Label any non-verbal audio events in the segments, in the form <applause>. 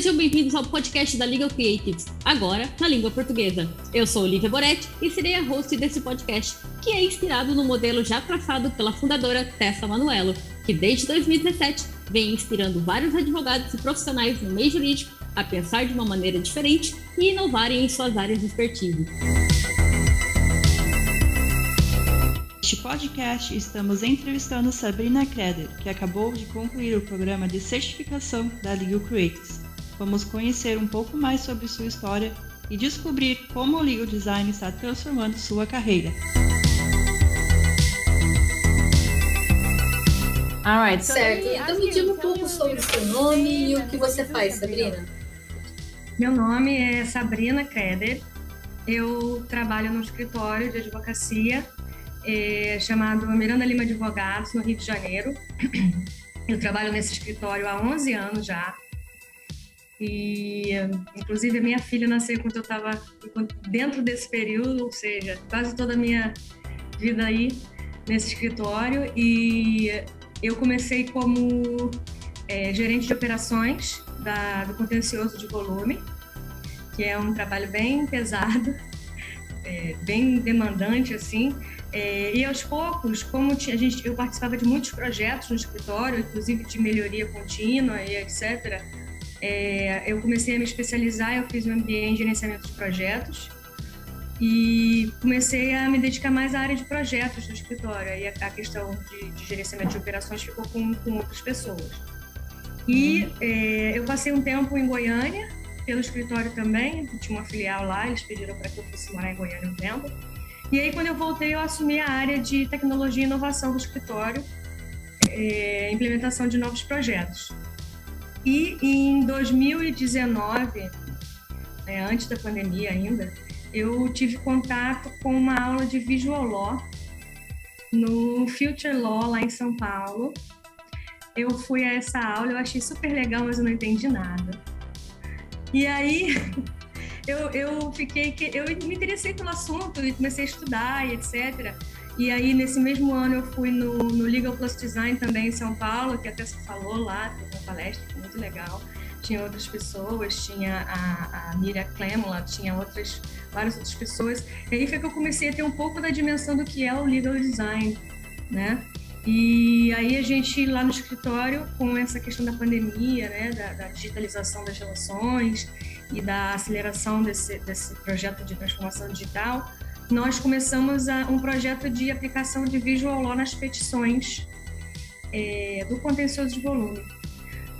sejam bem-vindos ao podcast da Legal Creatives, agora na língua portuguesa. Eu sou Olivia Boretti e serei a host desse podcast, que é inspirado no modelo já traçado pela fundadora Tessa Manuelo, que desde 2017 vem inspirando vários advogados e profissionais no meio jurídico a pensar de uma maneira diferente e inovarem em suas áreas de expertise. Neste podcast, estamos entrevistando Sabrina Kreder, que acabou de concluir o programa de certificação da Legal Creatives. Vamos conhecer um pouco mais sobre sua história e descobrir como o Legal Design está transformando sua carreira. Alright, certo. Então me diga um pouco sobre o seu nome e o que você faz, Sabrina. Meu nome é Sabrina Kreder. Eu trabalho no escritório de advocacia é, chamado Miranda Lima Advogados, no Rio de Janeiro. Eu trabalho nesse escritório há 11 anos já. E, inclusive, a minha filha nasceu quando eu estava dentro desse período, ou seja, quase toda a minha vida aí nesse escritório. E eu comecei como é, gerente de operações da, do contencioso de volume, que é um trabalho bem pesado, <laughs> é, bem demandante, assim, é, e aos poucos, como tinha, a gente, eu participava de muitos projetos no escritório, inclusive de melhoria contínua e etc., é, eu comecei a me especializar, eu fiz um MBA em gerenciamento de projetos e comecei a me dedicar mais à área de projetos do escritório. E a, a questão de, de, gerenciamento de operações ficou com, com outras pessoas. E uhum. é, eu passei um tempo em Goiânia, pelo escritório também, tinha uma filial lá, eles pediram para que eu fosse morar em Goiânia um tempo. E aí, quando eu voltei, eu assumi a área de tecnologia e inovação do escritório, é, implementação de novos projetos. E em 2019, é, antes da pandemia ainda, eu tive contato com uma aula de Visual Law no Future Law, lá em São Paulo. Eu fui a essa aula, eu achei super legal, mas eu não entendi nada. E aí <laughs> eu, eu fiquei que eu me interessei pelo assunto e comecei a estudar e etc. E aí nesse mesmo ano eu fui no, no Legal Plus Design também em São Paulo, que até se falou lá, teve uma palestra muito legal. Tinha outras pessoas, tinha a, a Miriam Clemola, tinha outras várias outras pessoas. E aí foi que eu comecei a ter um pouco da dimensão do que é o legal design, né? E aí a gente lá no escritório, com essa questão da pandemia, né, da, da digitalização das relações e da aceleração desse, desse projeto de transformação digital, nós começamos a, um projeto de aplicação de Visual Law nas petições é, do contencioso de volume.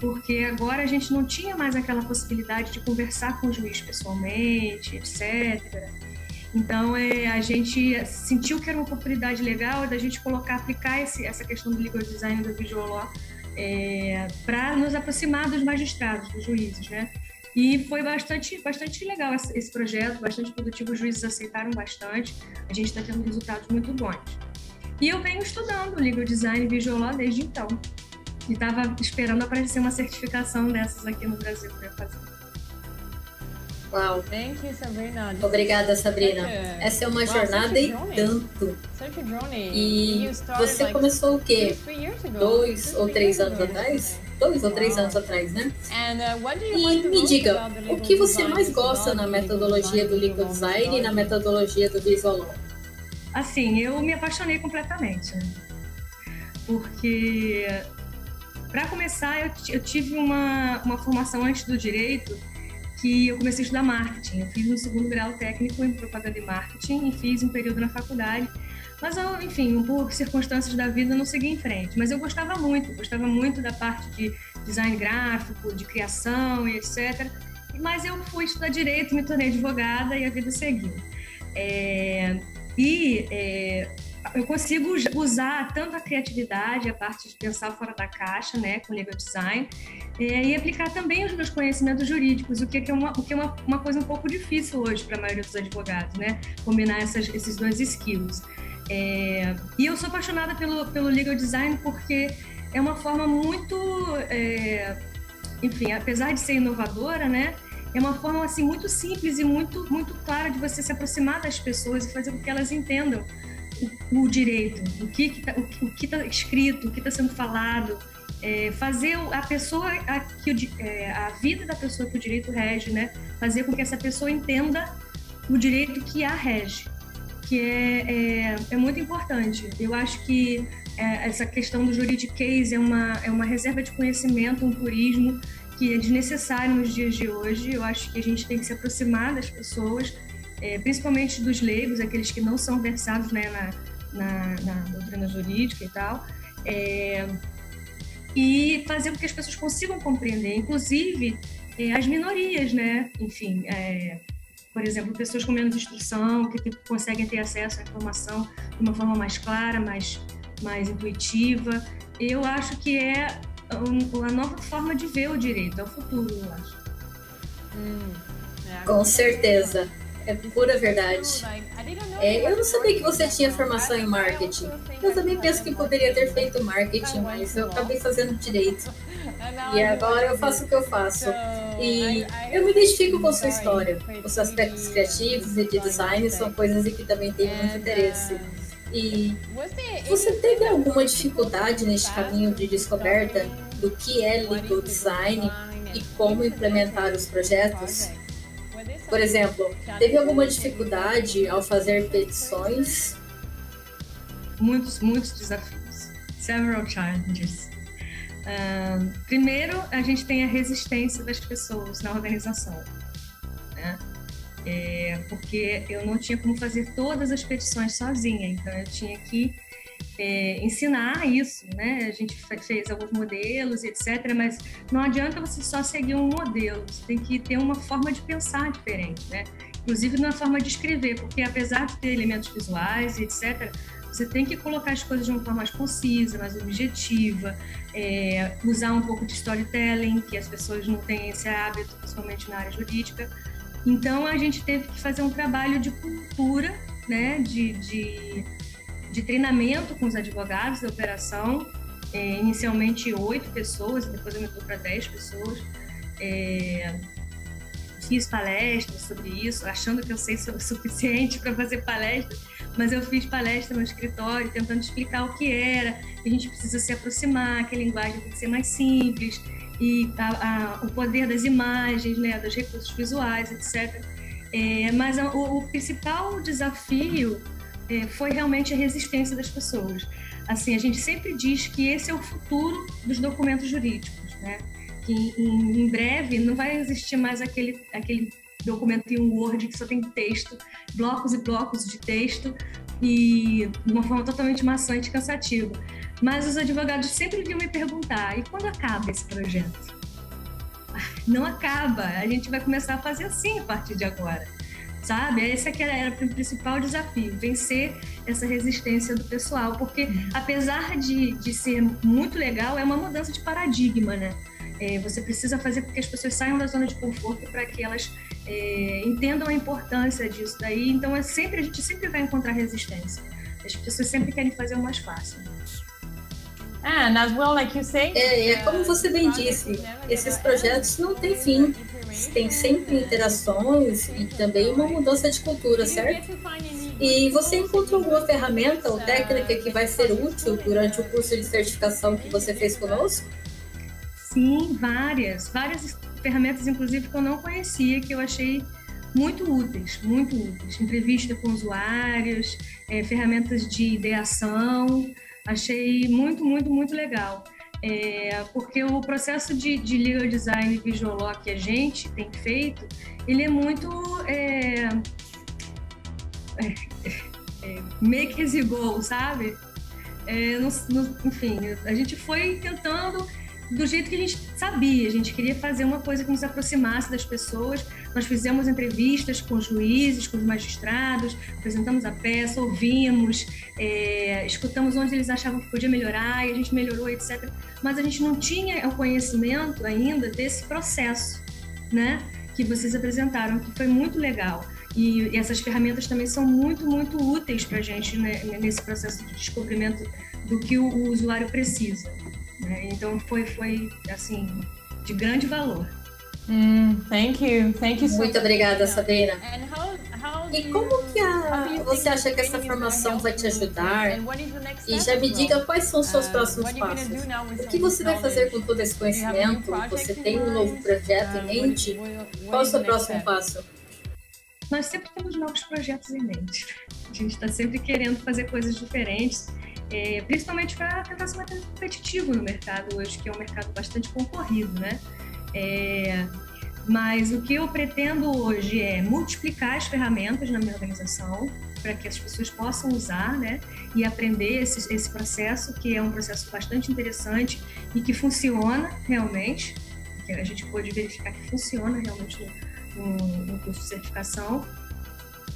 Porque agora a gente não tinha mais aquela possibilidade de conversar com o juiz pessoalmente, etc. Então, é, a gente sentiu que era uma oportunidade legal da gente colocar, aplicar esse, essa questão do legal design do visual law é, para nos aproximar dos magistrados, dos juízes, né? E foi bastante, bastante legal esse, projeto, bastante produtivo, os juízes aceitaram bastante, a gente está tendo resultados muito bons. E eu venho estudando legal design e visual law desde então. E estava esperando aparecer uma certificação dessas aqui no Brasil para eu fazer. Uau. Thank you, Sabrina. Obrigada, Sabrina. Essa é uma jornada e tanto. E você começou o quê? Dois ou três anos atrás? Dois ou três anos atrás, né? Uh, e me diga, o que você mais gosta na metodologia do Legal Design e na metodologia do Visual Law? Assim, eu me apaixonei completamente. Né? Porque, para começar, eu, eu tive uma, uma formação antes do direito que eu comecei a estudar marketing. Eu fiz um segundo grau técnico em propaganda e marketing e fiz um período na faculdade. Mas, eu, enfim, por circunstâncias da vida, não segui em frente. Mas eu gostava muito, gostava muito da parte de design gráfico, de criação e etc. Mas eu fui estudar direito, me tornei advogada e a vida seguiu. É, e é, eu consigo usar tanto a criatividade, a parte de pensar fora da caixa, né, com legal design, é, e aplicar também os meus conhecimentos jurídicos, o que é uma, o que é uma, uma coisa um pouco difícil hoje para a maioria dos advogados, né, combinar essas, esses dois skills. É, e eu sou apaixonada pelo, pelo legal design porque é uma forma muito, é, enfim, apesar de ser inovadora, né, é uma forma assim muito simples e muito muito clara de você se aproximar das pessoas e fazer com que elas entendam o, o direito, o que está o, que tá escrito, o que está sendo falado, é, fazer a pessoa, a, que, é, a vida da pessoa que o direito rege, né? Fazer com que essa pessoa entenda o direito que a rege, que é, é, é muito importante. Eu acho que é, essa questão do juridiquês é uma, é uma reserva de conhecimento, um turismo que é desnecessário nos dias de hoje. Eu acho que a gente tem que se aproximar das pessoas, é, principalmente dos leigos, aqueles que não são versados né, na, na, na doutrina jurídica e tal. É, e fazer com que as pessoas consigam compreender, inclusive é, as minorias, né? Enfim, é, por exemplo, pessoas com menos instrução, que te, conseguem ter acesso à informação de uma forma mais clara, mais, mais intuitiva. Eu acho que é a nova forma de ver o direito, é o futuro, eu acho. Hum, é, com certeza. É pura verdade. É, eu não sabia que você tinha formação em marketing. Eu também penso que poderia ter feito marketing, mas eu acabei fazendo direito. E agora eu faço o que eu faço. E eu me identifico com sua história. Os aspectos criativos e de design são coisas em que também tenho muito interesse. E você teve alguma dificuldade neste caminho de descoberta do que é legal design e como implementar os projetos? Por exemplo, teve alguma dificuldade ao fazer petições? Muitos, muitos desafios. Several challenges. Uh, primeiro, a gente tem a resistência das pessoas na organização, né? É, porque eu não tinha como fazer todas as petições sozinha, então eu tinha que é, ensinar isso, né? A gente fez alguns modelos, etc. Mas não adianta você só seguir um modelo, você tem que ter uma forma de pensar diferente, né? Inclusive na forma de escrever, porque apesar de ter elementos visuais, etc., você tem que colocar as coisas de uma forma mais concisa, mais objetiva, é, usar um pouco de storytelling, que as pessoas não têm esse hábito, principalmente na área jurídica. Então a gente teve que fazer um trabalho de cultura, né, de, de de treinamento com os advogados da operação, é, inicialmente oito pessoas, depois aumentou para dez pessoas. É, fiz palestras sobre isso, achando que eu sei o suficiente para fazer palestra, mas eu fiz palestra no escritório tentando explicar o que era, que a gente precisa se aproximar, que a linguagem tem que ser mais simples, e a, a, o poder das imagens, né, dos recursos visuais, etc. É, mas a, o, o principal desafio é, foi realmente a resistência das pessoas. Assim, a gente sempre diz que esse é o futuro dos documentos jurídicos, né? Que em, breve não vai existir mais aquele, aquele documento em Word que só tem texto, blocos e blocos de texto e de uma forma totalmente maçante e cansativa. Mas os advogados sempre vinham me perguntar: e quando acaba esse projeto? Não acaba, a gente vai começar a fazer assim a partir de agora sabe? Esse aqui era o principal desafio, vencer essa resistência do pessoal, porque uhum. apesar de, de ser muito legal, é uma mudança de paradigma, né? É, você precisa fazer com que as pessoas saiam da zona de conforto para que elas é, entendam a importância disso daí. Então, é sempre a gente sempre vai encontrar resistência. As pessoas sempre querem fazer o mais fácil. And as well, like you say, é, é como você bem disse, esses projetos não têm fim tem sempre interações e também uma mudança de cultura, certo? E você encontrou alguma ferramenta ou técnica que vai ser útil durante o curso de certificação que você fez conosco? Sim, várias. Várias ferramentas, inclusive, que eu não conhecia, que eu achei muito úteis, muito úteis. Entrevista com usuários, é, ferramentas de ideação. Achei muito, muito, muito legal. É, porque o processo de, de legal design visual law que a gente tem feito, ele é muito é, é, é make as you go, sabe? É, enfim, a gente foi tentando do jeito que a gente sabia. A gente queria fazer uma coisa que nos aproximasse das pessoas. Nós fizemos entrevistas com os juízes, com os magistrados, apresentamos a peça, ouvimos, é, escutamos onde eles achavam que podia melhorar e a gente melhorou, etc. Mas a gente não tinha o conhecimento ainda desse processo, né? Que vocês apresentaram, que foi muito legal. E essas ferramentas também são muito, muito úteis para a gente né, nesse processo de descobrimento do que o usuário precisa. Né? Então foi, foi assim, de grande valor. Mm, thank you, thank you. So Muito obrigada, Sabrina. E como que a, você acha que essa formação vai te ajudar? E já me diga quais são os seus uh, próximos passos. O que você vai fazer com todo esse conhecimento? Você tem um novo projeto em uh, mente? Qual é o seu próximo passo? Nós sempre temos novos projetos em mente. A gente está sempre querendo fazer coisas diferentes, é, principalmente para tentar ser mais competitivo no mercado hoje, que é um mercado bastante concorrido, né? É, mas o que eu pretendo hoje é multiplicar as ferramentas na minha organização para que as pessoas possam usar, né, e aprender esse, esse processo que é um processo bastante interessante e que funciona realmente, que a gente pode verificar que funciona realmente no, no curso de certificação.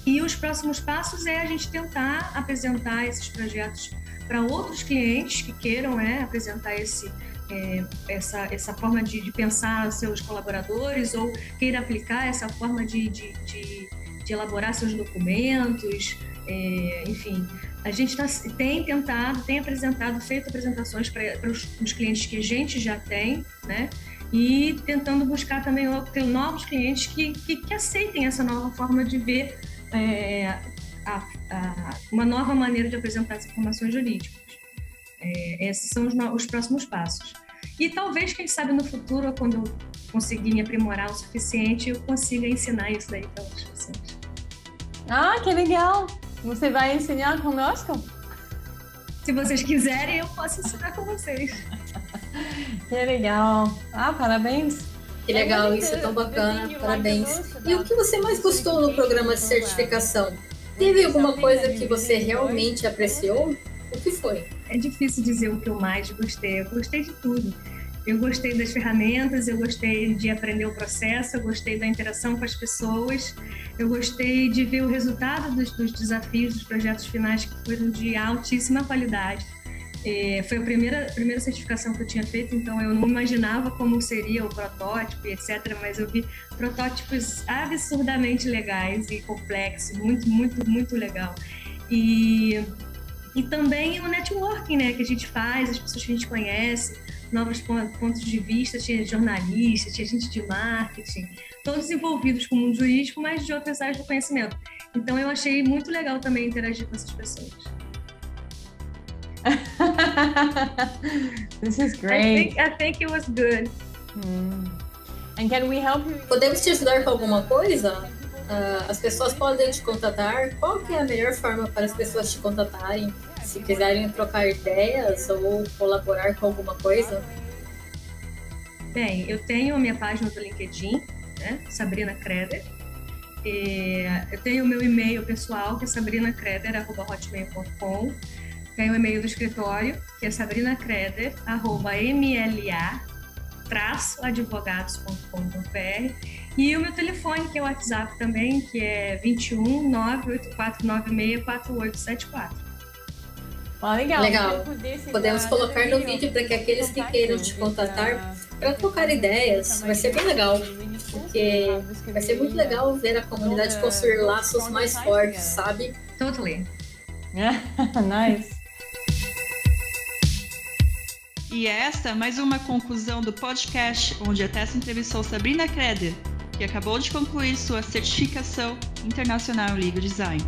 E os próximos passos é a gente tentar apresentar esses projetos para outros clientes que queiram né, apresentar esse, é, essa, essa forma de, de, pensar seus colaboradores ou queira aplicar essa forma de, de, de, de elaborar seus documentos, é, enfim. A gente tá, tem tentado, tem apresentado, feito apresentações para os, os clientes que a gente já tem, né? E tentando buscar também novos clientes que, que, que aceitem essa nova forma de ver é, a, a, uma nova maneira de apresentar as informações jurídicas. É, esses são os, os, próximos passos. E talvez, quem sabe, no futuro, quando eu conseguir me aprimorar o suficiente, eu consiga ensinar isso daí para outras pessoas. Ah, que legal! Você vai ensinar conosco? Se vocês quiserem, eu posso ensinar com vocês. <laughs> que legal! Ah, parabéns! Que legal, é isso é tão bacana, parabéns. E o que você mais gostou no programa de certificação? Teve alguma coisa que você realmente apreciou? O que foi? É difícil dizer o que eu mais gostei. Eu gostei de tudo. Eu gostei das ferramentas, eu gostei de aprender o processo, eu gostei da interação com as pessoas, eu gostei de ver o resultado dos, dos desafios, dos projetos finais que foram de altíssima qualidade. É, foi a primeira, primeira certificação que eu tinha feito, então eu não imaginava como seria o protótipo, etc. Mas eu vi protótipos absurdamente legais e complexos, muito, muito, muito legal. E, e também o networking né, que a gente faz, as pessoas que a gente conhece, novos pontos de vista, tinha jornalistas, tinha gente de marketing, todos envolvidos com o mundo jurídico, mas de outras áreas do conhecimento. Então eu achei muito legal também interagir com essas pessoas. <laughs> this is great. I think, I think it was good. Hmm. And can we help you? Podemos te ajudar com alguma coisa? Uh, as pessoas podem te contatar. Qual que é a melhor forma para as pessoas te contatarem? Se quiserem trocar ideias ou colaborar com alguma coisa? Bem, eu tenho a minha página do LinkedIn, né? Sabrina Creder. E eu tenho o meu e-mail pessoal, que é sabrinacreder.hotmail.com. Tem o e-mail do escritório, que é sabrinacreder.mla-advogados.com.br e o meu telefone, que é o WhatsApp também, que é 21 98496 4874. Ah, legal. Legal. Podemos colocar no vídeo para que aqueles que queiram te contatar para trocar ideias. Vai ser bem legal. Porque vai ser muito legal ver a comunidade construir laços mais fortes, sabe? Totally. <laughs> nice. E é esta mais uma conclusão do podcast onde a Tessa entrevistou Sabrina Kreder, que acabou de concluir sua certificação internacional em Legal Design.